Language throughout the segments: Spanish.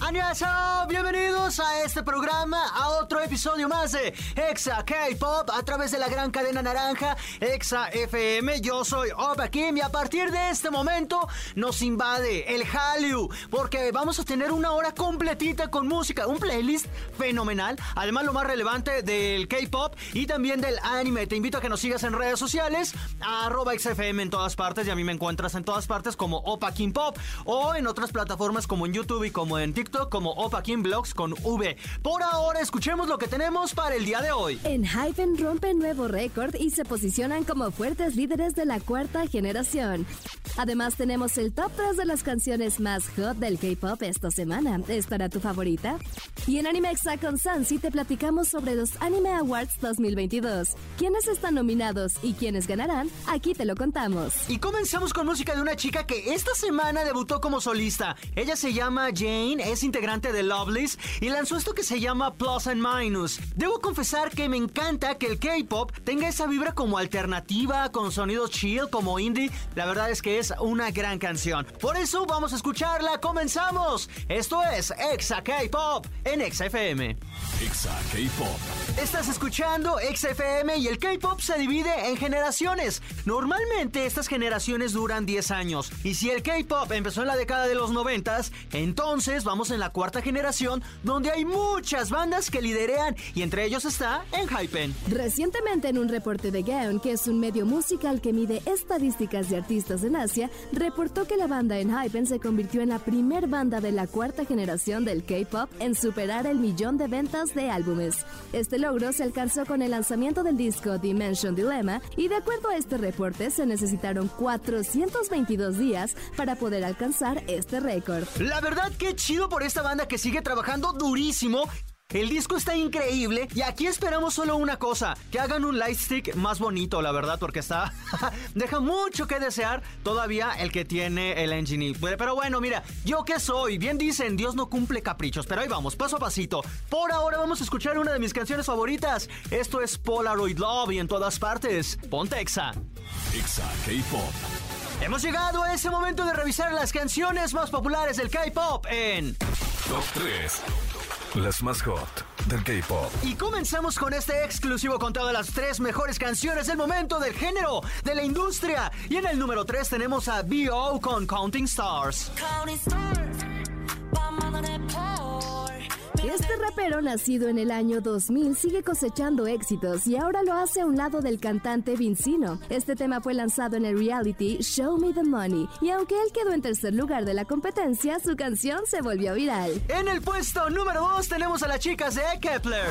¡Annyeonghaseyo! Bienvenidos a este programa, a otro episodio más de Exa K-Pop a través de la gran cadena naranja Exa FM. Yo soy Opa Kim y a partir de este momento nos invade el Hallyu porque vamos a tener una hora completita con música, un playlist fenomenal. Además, lo más relevante del K-Pop y también del anime. Te invito a que nos sigas en redes sociales, arroba XFM en todas partes y a mí me encuentras en todas partes como Opa Kim Pop o en otras plataformas como en YouTube y como en TikTok como Opa Kim Vlogs con V. Por ahora, escuchemos lo que tenemos para el día de hoy. En Hypen rompen nuevo récord y se posicionan como fuertes líderes de la cuarta generación. Además, tenemos el top 3 de las canciones más hot del K-pop esta semana. ¿Estará tu favorita? Y en Anime Exa con Sansi te platicamos sobre los Anime Awards 2022. ¿Quiénes están nominados y quiénes ganarán? Aquí te lo contamos. Y comenzamos con música de una chica que esta semana debutó como solista. Ella se llama Jane, es integrante de Loveless y lanzó esto que se llama Plus and Minus. Debo confesar que me encanta que el K-pop tenga esa vibra como alternativa, con sonidos chill, como indie. La verdad es que es una gran canción. Por eso vamos a escucharla. Comenzamos. Esto es Exa K-Pop en Exa FM. Exa K-Pop. Estás escuchando XFM y el K-Pop se divide en generaciones. Normalmente estas generaciones duran 10 años. Y si el K-Pop empezó en la década de los 90, entonces vamos en la cuarta generación donde hay muchas bandas que liderean y entre ellos está Enhypen. Recientemente en un reporte de Gaon, que es un medio musical que mide estadísticas de artistas en Asia, reportó que la banda Enhypen se convirtió en la primer banda de la cuarta generación del K-Pop en superar el millón de ventas de álbumes. Este logro se alcanzó con el lanzamiento del disco Dimension Dilemma y de acuerdo a este reporte se necesitaron 422 días para poder alcanzar este récord. La verdad que chido por esta banda que sigue trabajando durísimo el disco está increíble y aquí esperamos solo una cosa, que hagan un lightstick más bonito, la verdad, porque está deja mucho que desear todavía el que tiene el engine. Pero bueno, mira, yo qué soy, bien dicen, Dios no cumple caprichos, pero ahí vamos, paso a pasito. Por ahora vamos a escuchar una de mis canciones favoritas. Esto es Polaroid Love y en todas partes. Ponte Exa. Exa K-Pop. Hemos llegado a ese momento de revisar las canciones más populares del K-Pop en Top 3. Las más hot del K-pop. Y comenzamos con este exclusivo con todas las tres mejores canciones del momento del género, de la industria. Y en el número 3 tenemos a B.O. con Counting Stars. Este rapero nacido en el año 2000 sigue cosechando éxitos y ahora lo hace a un lado del cantante Vincino. Este tema fue lanzado en el reality Show Me the Money y aunque él quedó en tercer lugar de la competencia, su canción se volvió viral. En el puesto número 2 tenemos a las chicas de Kepler.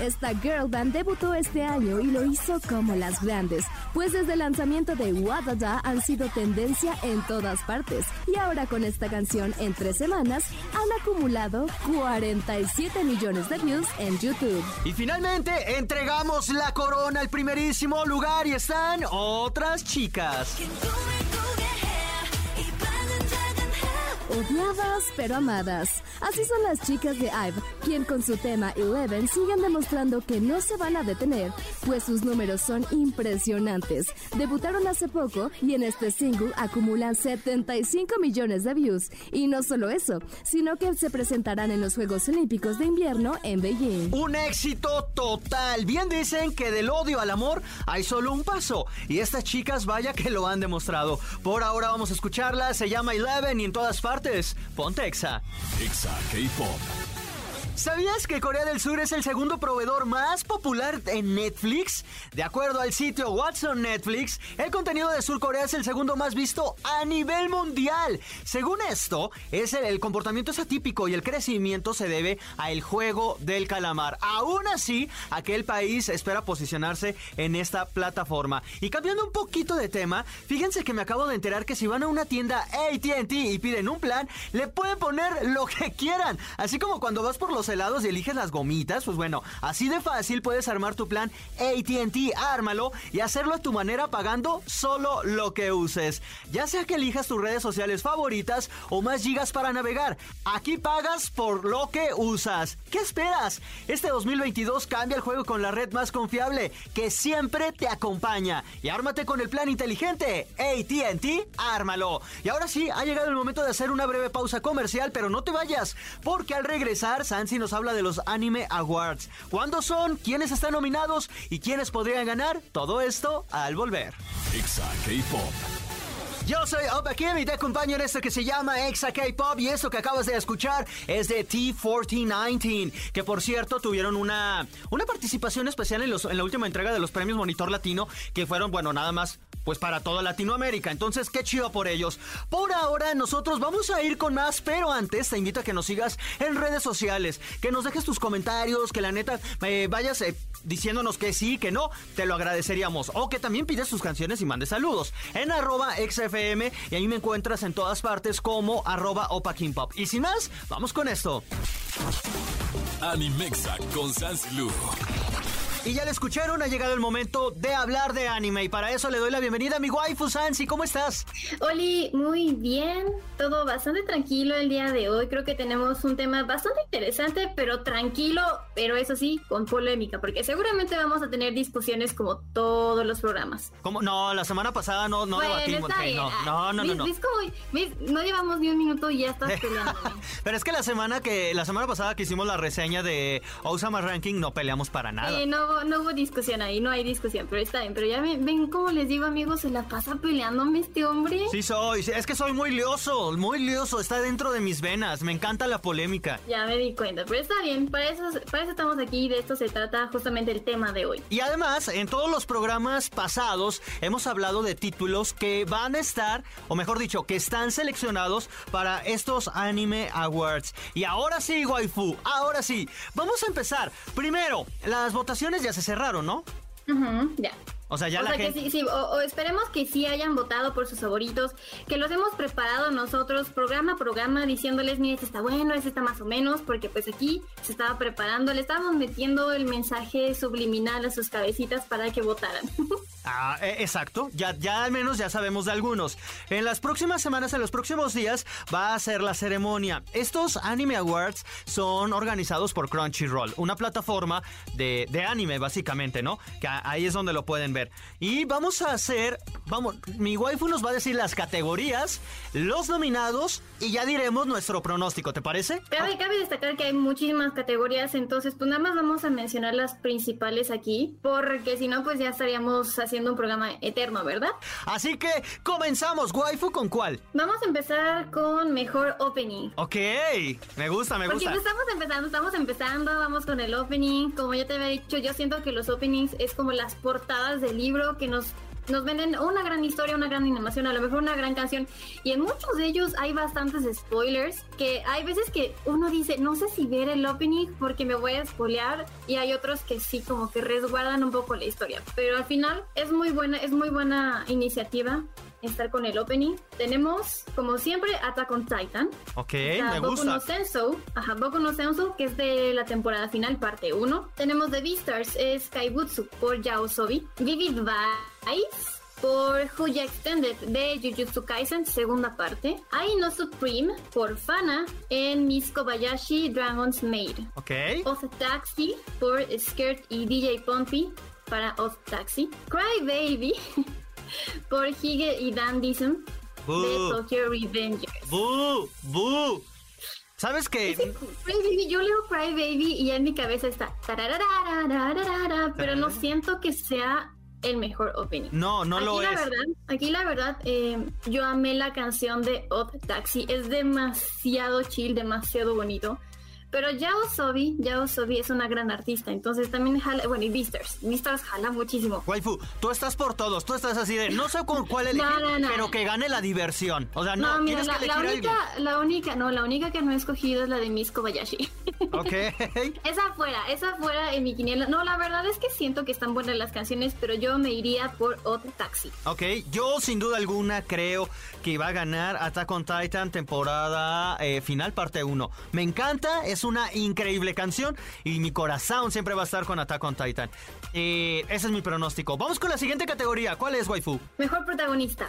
Esta girl band debutó este año y lo hizo como las grandes, pues desde el lanzamiento de Wadada han sido tendencia en todas partes y ahora con esta canción en tres semanas han acumulado 47 millones de views en YouTube. Y finalmente entregamos la corona al primerísimo lugar y están otras chicas. Odiadas pero amadas. Así son las chicas de IVE, quien con su tema Eleven siguen demostrando que no se van a detener, pues sus números son impresionantes. Debutaron hace poco y en este single acumulan 75 millones de views. Y no solo eso, sino que se presentarán en los Juegos Olímpicos de Invierno en Beijing. Un éxito total. Bien dicen que del odio al amor hay solo un paso. Y estas chicas vaya que lo han demostrado. Por ahora vamos a escucharla. Se llama Eleven y en todas partes. Exa K-Pop. ¿Sabías que Corea del Sur es el segundo proveedor más popular en Netflix? De acuerdo al sitio Watson Netflix, el contenido de Sur Corea es el segundo más visto a nivel mundial. Según esto, es el, el comportamiento es atípico y el crecimiento se debe al juego del calamar. Aún así, aquel país espera posicionarse en esta plataforma. Y cambiando un poquito de tema, fíjense que me acabo de enterar que si van a una tienda AT&T y piden un plan, le pueden poner lo que quieran. Así como cuando vas por los helados y eliges las gomitas, pues bueno, así de fácil puedes armar tu plan ATT, ármalo y hacerlo a tu manera pagando solo lo que uses. Ya sea que elijas tus redes sociales favoritas o más gigas para navegar, aquí pagas por lo que usas. ¿Qué esperas? Este 2022 cambia el juego con la red más confiable que siempre te acompaña. Y ármate con el plan inteligente ATT, ármalo. Y ahora sí, ha llegado el momento de hacer una breve pausa comercial, pero no te vayas, porque al regresar, Sansi nos habla de los Anime Awards. ¿Cuándo son? ¿Quiénes están nominados? ¿Y quiénes podrían ganar? Todo esto al volver. Yo soy Opa Kim y te acompaño en esto que se llama Exa K-Pop y esto que acabas de escuchar es de T1419, que por cierto tuvieron una, una participación especial en, los, en la última entrega de los premios Monitor Latino, que fueron, bueno, nada más pues para toda Latinoamérica. Entonces, qué chido por ellos. Por ahora, nosotros vamos a ir con más, pero antes te invito a que nos sigas en redes sociales, que nos dejes tus comentarios, que la neta eh, vayas eh, diciéndonos que sí, que no, te lo agradeceríamos. O que también pides tus canciones y mandes saludos en arroba XFM y ahí me encuentras en todas partes como arroba Opa Pop. Y sin más, vamos con esto. Animexa con Lu. Y ya le escucharon, ha llegado el momento de hablar de anime y para eso le doy la bienvenida a mi waifu Sansi, ¿cómo estás? Oli, muy bien, todo bastante tranquilo el día de hoy, creo que tenemos un tema bastante interesante, pero tranquilo, pero eso sí, con polémica, porque seguramente vamos a tener discusiones como todos los programas. ¿Cómo? No, la semana pasada no, no debatimos, no, no, no, no, no. llevamos ni un minuto y ya estás peleando. pero es que la semana que la semana pasada que hicimos la reseña de Osama Ranking no peleamos para nada. Eh, no no hubo discusión ahí, no hay discusión, pero está bien. Pero ya ven, como les digo, amigos, se la pasa peleándome este hombre. Sí soy, es que soy muy lioso, muy lioso, está dentro de mis venas, me encanta la polémica. Ya me di cuenta, pero está bien, para eso, para eso estamos aquí, de esto se trata justamente el tema de hoy. Y además, en todos los programas pasados hemos hablado de títulos que van a estar, o mejor dicho, que están seleccionados para estos Anime Awards. Y ahora sí, waifu, ahora sí, vamos a empezar. Primero, las votaciones ya se cerraron, ¿no? ya. O sea, ya la que sí, sí o, esperemos que sí hayan votado por sus favoritos, que los hemos preparado nosotros programa a programa diciéndoles, mire, este está bueno, este está más o menos, porque pues aquí se estaba preparando, le estábamos metiendo el mensaje subliminal a sus cabecitas para que votaran. Ah, e, exacto, ya, ya al menos ya sabemos de algunos. En las próximas semanas, en los próximos días, va a ser la ceremonia. Estos Anime Awards son organizados por Crunchyroll, una plataforma de, de anime, básicamente, ¿no? Que ahí es donde lo pueden ver. Y vamos a hacer, vamos, mi waifu nos va a decir las categorías, los nominados y ya diremos nuestro pronóstico, ¿te parece? Cabe, cabe destacar que hay muchísimas categorías, entonces pues nada más vamos a mencionar las principales aquí, porque si no pues ya estaríamos haciendo un programa eterno, ¿verdad? Así que comenzamos, waifu, ¿con cuál? Vamos a empezar con mejor opening. Ok, me gusta, me gusta. Porque estamos empezando, estamos empezando, vamos con el opening, como ya te había dicho, yo siento que los openings es como las portadas de libro que nos nos venden una gran historia, una gran animación, a lo mejor una gran canción. Y en muchos de ellos hay bastantes spoilers que hay veces que uno dice, no sé si ver el opening porque me voy a spoilear. Y hay otros que sí, como que resguardan un poco la historia. Pero al final es muy buena, es muy buena iniciativa estar con el opening. Tenemos, como siempre, Attack on Titan. Ok, me Boku gusta. No Senso, ajá, Boku no Senso, que es de la temporada final, parte 1. Tenemos The Beastars, es Kaibutsu por Yao Sobi. Vivid Vice por Huya Extended de Jujutsu Kaisen, segunda parte. Ai no Supreme por Fana en Miss Kobayashi Dragon's Maid. Ok. Oz Taxi por Skirt y DJ Pompey para Oz Taxi. Cry Baby por Hige y Dandism de Tokyo Revengers. ¡Boo! ¡Boo! ¿Sabes qué? yo leo Cry Baby y en mi cabeza está pero no siento que sea el mejor opening. No, no lo la es. Verdad, aquí la verdad, eh, yo amé la canción de Odd Taxi. Es demasiado chill, demasiado bonito. Pero Yao Sobi, Yao Sobi es una gran artista, entonces también jala, bueno, y Beastars, Beastars jala muchísimo. Waifu, tú estás por todos, tú estás así de, no sé con cuál elegir, pero que gane la diversión. O sea, no, mira, la, única, la única, no, la única que no he escogido es la de Miss Kobayashi. Ok. esa fuera, esa fuera en mi quiniela. No, la verdad es que siento que están buenas las canciones, pero yo me iría por Odd Taxi. Ok, yo sin duda alguna creo que va a ganar Attack on Titan temporada eh, final parte 1. Me encanta, es una increíble canción y mi corazón siempre va a estar con Attack on Titan. Eh, ese es mi pronóstico. Vamos con la siguiente categoría. ¿Cuál es, waifu? Mejor protagonista.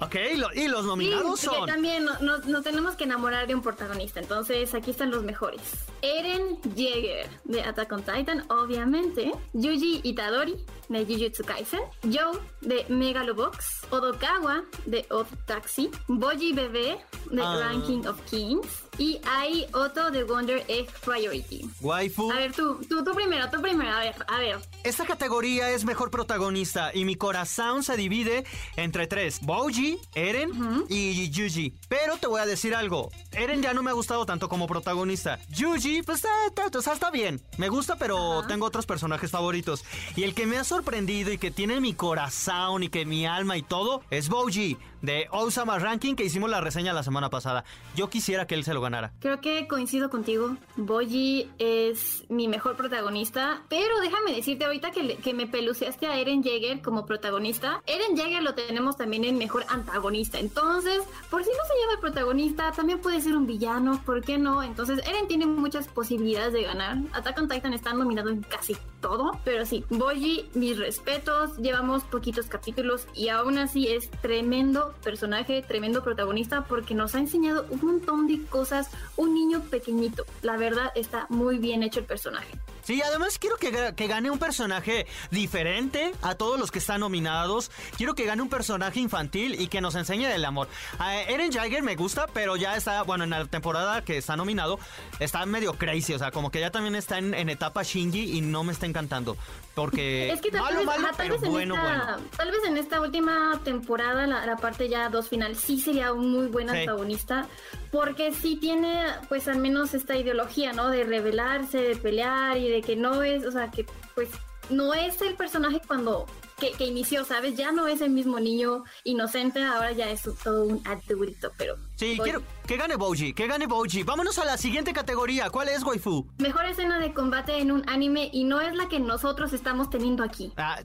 Ok, y los nominados sí, son. también nos tenemos que enamorar de un protagonista. Entonces, aquí están los mejores: Eren Jaeger de Attack on Titan, obviamente. Yuji Itadori de Jujutsu Kaisen. Joe de Megalobox. Odokawa de Odd Taxi. Boji Bebe de Ah. Ranking of Kings. Y Ai Otto de Wonder Egg Priority. Waifu. A ver, tú, tú, tú primero, tú primero. A ver, a ver. Esta categoría es mejor protagonista y mi corazón se divide entre tres: Boji, Eren y Yuji. Pero te voy a decir algo: Eren ya no me ha gustado tanto como protagonista. Yuji, pues está, bien. Me gusta, pero tengo otros personajes favoritos. Y el que me ha sorprendido y que tiene mi corazón y que mi alma y todo es Boji de Osama Ranking que hicimos la reseña la semana pasada. Yo quisiera que él se lo ganara. Creo que coincido contigo. Boji es mi mejor protagonista. Pero déjame decirte ahorita que, que me peluceaste a Eren Jaeger como protagonista. Eren Jaeger lo tenemos también en mejor antagonista. Entonces, por si no se lleva el protagonista, también puede ser un villano. ¿Por qué no? Entonces, Eren tiene muchas posibilidades de ganar. Attack on Titan está nominado en casi todo. Pero sí, Boji, mis respetos. Llevamos poquitos capítulos y aún así es tremendo personaje, tremendo protagonista porque nos ha enseñado un montón de cosas. Un niño pequeñito. La verdad está muy bien hecho el personaje. Sí, además quiero que, que gane un personaje diferente a todos los que están nominados. Quiero que gane un personaje infantil y que nos enseñe del amor. A Eren Jaeger me gusta, pero ya está, bueno, en la temporada que está nominado, está medio crazy. O sea, como que ya también está en, en etapa Shinji y no me está encantando. Porque Es que tal, malo, vez, malo, ajá, tal pero vez en bueno, esta, bueno. tal vez en esta última temporada, la, la parte ya dos final, sí sería un muy buen Sí. Porque sí tiene, pues al menos esta ideología, ¿no? De rebelarse, de pelear y de que no es, o sea, que pues no es el personaje cuando que, que inició, ¿sabes? Ya no es el mismo niño inocente, ahora ya es todo un adulto, pero Sí, quiero que gane Boji, que gane Boji. Vámonos a la siguiente categoría. ¿Cuál es, waifu? Mejor escena de combate en un anime y no es la que nosotros estamos teniendo aquí. Ah,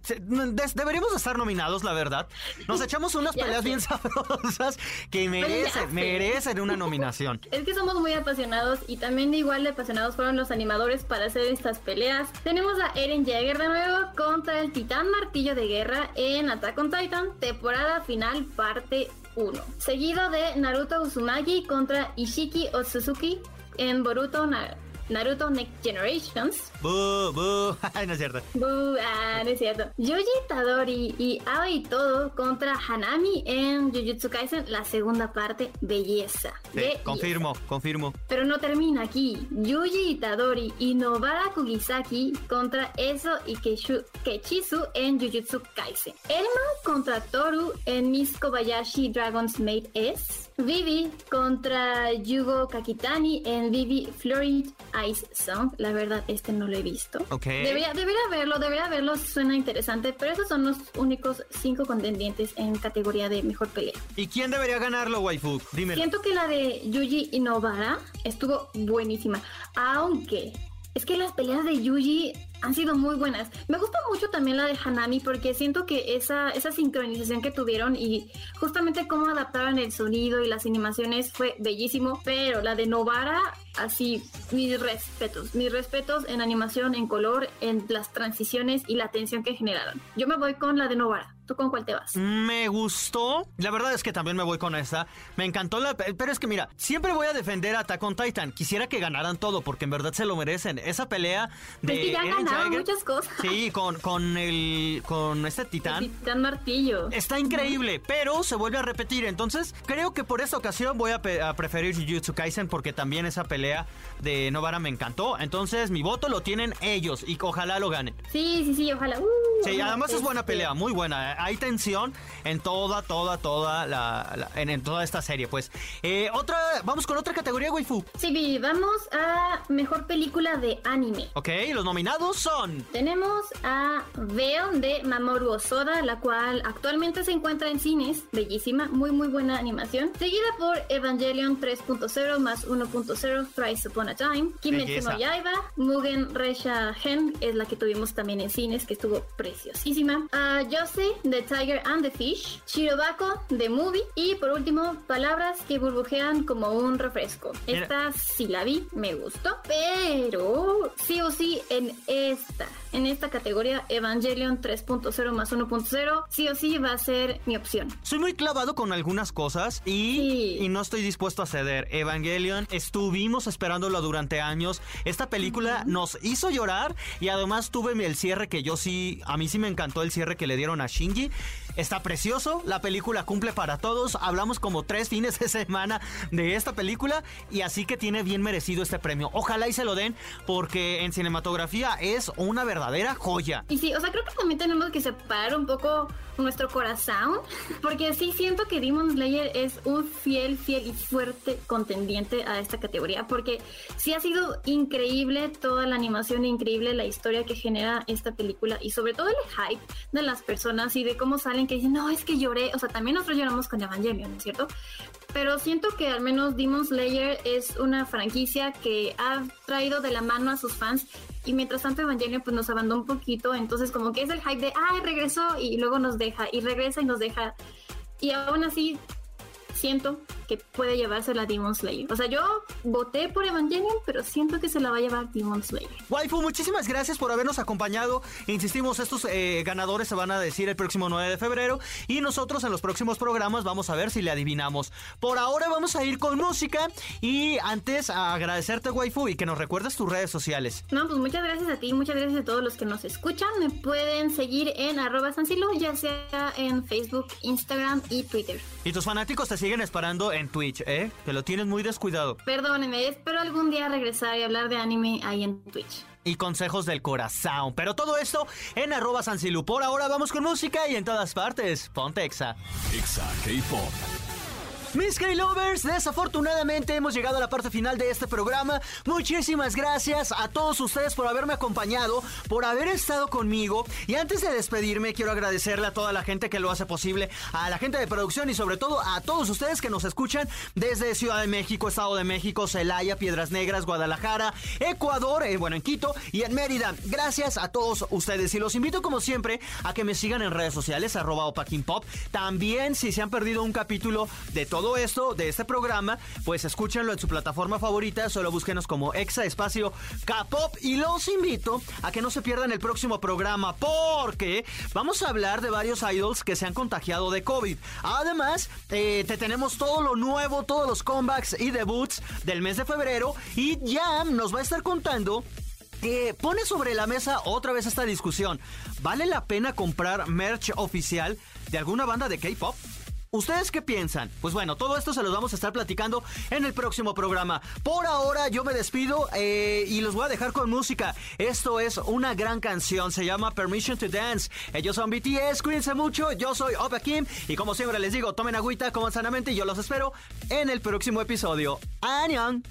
deberíamos estar nominados, la verdad. Nos echamos unas peleas sé. bien sabrosas que merecen, merecen una nominación. Es que somos muy apasionados y también igual de apasionados fueron los animadores para hacer estas peleas. Tenemos a Eren Jaeger de nuevo contra el Titán Martillo de Guerra en Attack on Titan, temporada final parte 1. Seguido de Naruto Uzumaki contra Ishiki Otsutsuki en Boruto Na- Naruto Next Generations. Bu, bu. Ay, no es cierto. Bu, ah, no es cierto. Yuji Tadori y Aoi Todo contra Hanami en Jujutsu Kaisen, la segunda parte, belleza. Sí, Belleza. confirmo, confirmo. Pero no termina aquí. Yuji Itadori y Nobara Kugisaki contra Eso y Keishu- Kechisu en Jujutsu Kaisen. Elma contra Toru en Miss Kobayashi Dragon's Maid S. Vivi contra Yugo Kakitani en Vivi Florid Ice Song. La verdad, este no lo he visto. Debería, debería verlo, debería verlo, suena interesante, pero esos son los únicos cinco contendientes en categoría de mejor pelea. ¿Y quién debería ganarlo, waifu? Dime. Siento que la de Yuji y Nobara estuvo buenísima. Aunque es que las peleas de Yuji han sido muy buenas. Me gusta mucho también la de Hanami porque siento que esa, esa sincronización que tuvieron y justamente cómo adaptaron el sonido y las animaciones fue bellísimo. Pero la de Nobara, así, mis respetos. Mis respetos en animación, en color, en las transiciones y la tensión que generaron. Yo me voy con la de Nobara. ¿Tú con cuál te vas? Me gustó. La verdad es que también me voy con esta. Me encantó la. Pero es que mira, siempre voy a defender a Attack on Titan. Quisiera que ganaran todo porque en verdad se lo merecen. Esa pelea de. Es que ya Eren ganaron Jaeger- muchas cosas. Sí, con, con el. con este titán. Titán Martillo. Está increíble, pero se vuelve a repetir. Entonces, creo que por esta ocasión voy a, a preferir Jujutsu Kaisen porque también esa pelea de Novara me encantó. Entonces, mi voto lo tienen ellos y ojalá lo ganen. Sí, sí, sí, ojalá. Uh, Sí, además es buena este, pelea, muy buena. hay tensión en toda, toda, toda la, en, toda esta serie, pues. Eh, otra, vamos con otra categoría, waifu. Sí, vamos a mejor película de anime. Ok, los nominados son. Tenemos a Veil de Mamoru Osoda, la cual actualmente se encuentra en cines, bellísima, muy muy buena animación. Seguida por Evangelion 3.0 más 1.0 Thrice Upon a Time, Kimetsu no Yaiba, Mugen Resha Gen es la que tuvimos también en cines, que estuvo preciosísima. A Yosei de Tiger and the Fish, Shirobako de Movie y por último, Palabras que burbujean como un refresco. Esta sí la vi, me gustó, pero sí o sí en esta, en esta categoría Evangelion 3.0 más 1.0, sí o sí va a ser mi opción. Soy muy clavado con algunas cosas y, y no estoy dispuesto a ceder. Evangelion, estuvimos esperándolo durante años. Esta película nos hizo llorar y además tuve el cierre que yo sí, a mí sí me encantó el cierre que le dieron a Shinji. Está precioso, la película cumple para todos. Hablamos como tres fines de semana de esta película y así que tiene bien merecido este premio. Ojalá y se lo den porque en cinematografía es una verdadera joya. Y sí, o sea, creo que también tenemos que separar un poco nuestro corazón porque sí siento que Demon Slayer es un fiel, fiel y fuerte contendiente a esta categoría porque sí ha sido increíble toda la animación, increíble la historia que genera esta película y sobre todo el hype de las personas y de cómo salen que dicen, no, es que lloré, o sea, también nosotros lloramos con Evangelion, ¿no es cierto? Pero siento que al menos Demon Slayer es una franquicia que ha traído de la mano a sus fans y mientras tanto Evangelion pues nos abandonó un poquito, entonces como que es el hype de, ay, regresó y luego nos deja y regresa y nos deja. Y aún así siento que puede llevarse la Demon Slayer. O sea, yo voté por Evangelion, pero siento que se la va a llevar Demon Slayer. Waifu, muchísimas gracias por habernos acompañado. Insistimos, estos eh, ganadores se van a decir el próximo 9 de febrero y nosotros en los próximos programas vamos a ver si le adivinamos. Por ahora vamos a ir con música y antes a agradecerte, Waifu, y que nos recuerdes tus redes sociales. No, pues muchas gracias a ti, muchas gracias a todos los que nos escuchan. Me pueden seguir en arroba sansilo, ya sea en Facebook, Instagram y Twitter. Y tus fanáticos te siguen esperando en Twitch, ¿eh? Que lo tienes muy descuidado. Perdóneme, espero algún día regresar y hablar de anime ahí en Twitch. Y consejos del corazón. Pero todo esto en arroba Sansilu. Por ahora vamos con música y en todas partes. Ponte Exa. Exa K-Pop. Mis K-Lovers, desafortunadamente hemos llegado a la parte final de este programa. Muchísimas gracias a todos ustedes por haberme acompañado, por haber estado conmigo. Y antes de despedirme, quiero agradecerle a toda la gente que lo hace posible, a la gente de producción y sobre todo a todos ustedes que nos escuchan desde Ciudad de México, Estado de México, Celaya, Piedras Negras, Guadalajara, Ecuador, eh, bueno, en Quito y en Mérida. Gracias a todos ustedes. Y los invito, como siempre, a que me sigan en redes sociales, arroba Pop. También, si se han perdido un capítulo de todo todo esto de este programa, pues escúchenlo en su plataforma favorita, solo búsquenos como Exa Espacio K-Pop y los invito a que no se pierdan el próximo programa porque vamos a hablar de varios idols que se han contagiado de COVID. Además, eh, te tenemos todo lo nuevo, todos los comebacks y debuts del mes de febrero y ya nos va a estar contando que pone sobre la mesa otra vez esta discusión. ¿Vale la pena comprar merch oficial de alguna banda de K-pop? ¿Ustedes qué piensan? Pues bueno, todo esto se los vamos a estar platicando en el próximo programa. Por ahora yo me despido eh, y los voy a dejar con música. Esto es una gran canción, se llama Permission to Dance. Ellos son BTS, cuídense mucho, yo soy Opa Kim y como siempre les digo, tomen agüita, coman sanamente y yo los espero en el próximo episodio. ¡Añan!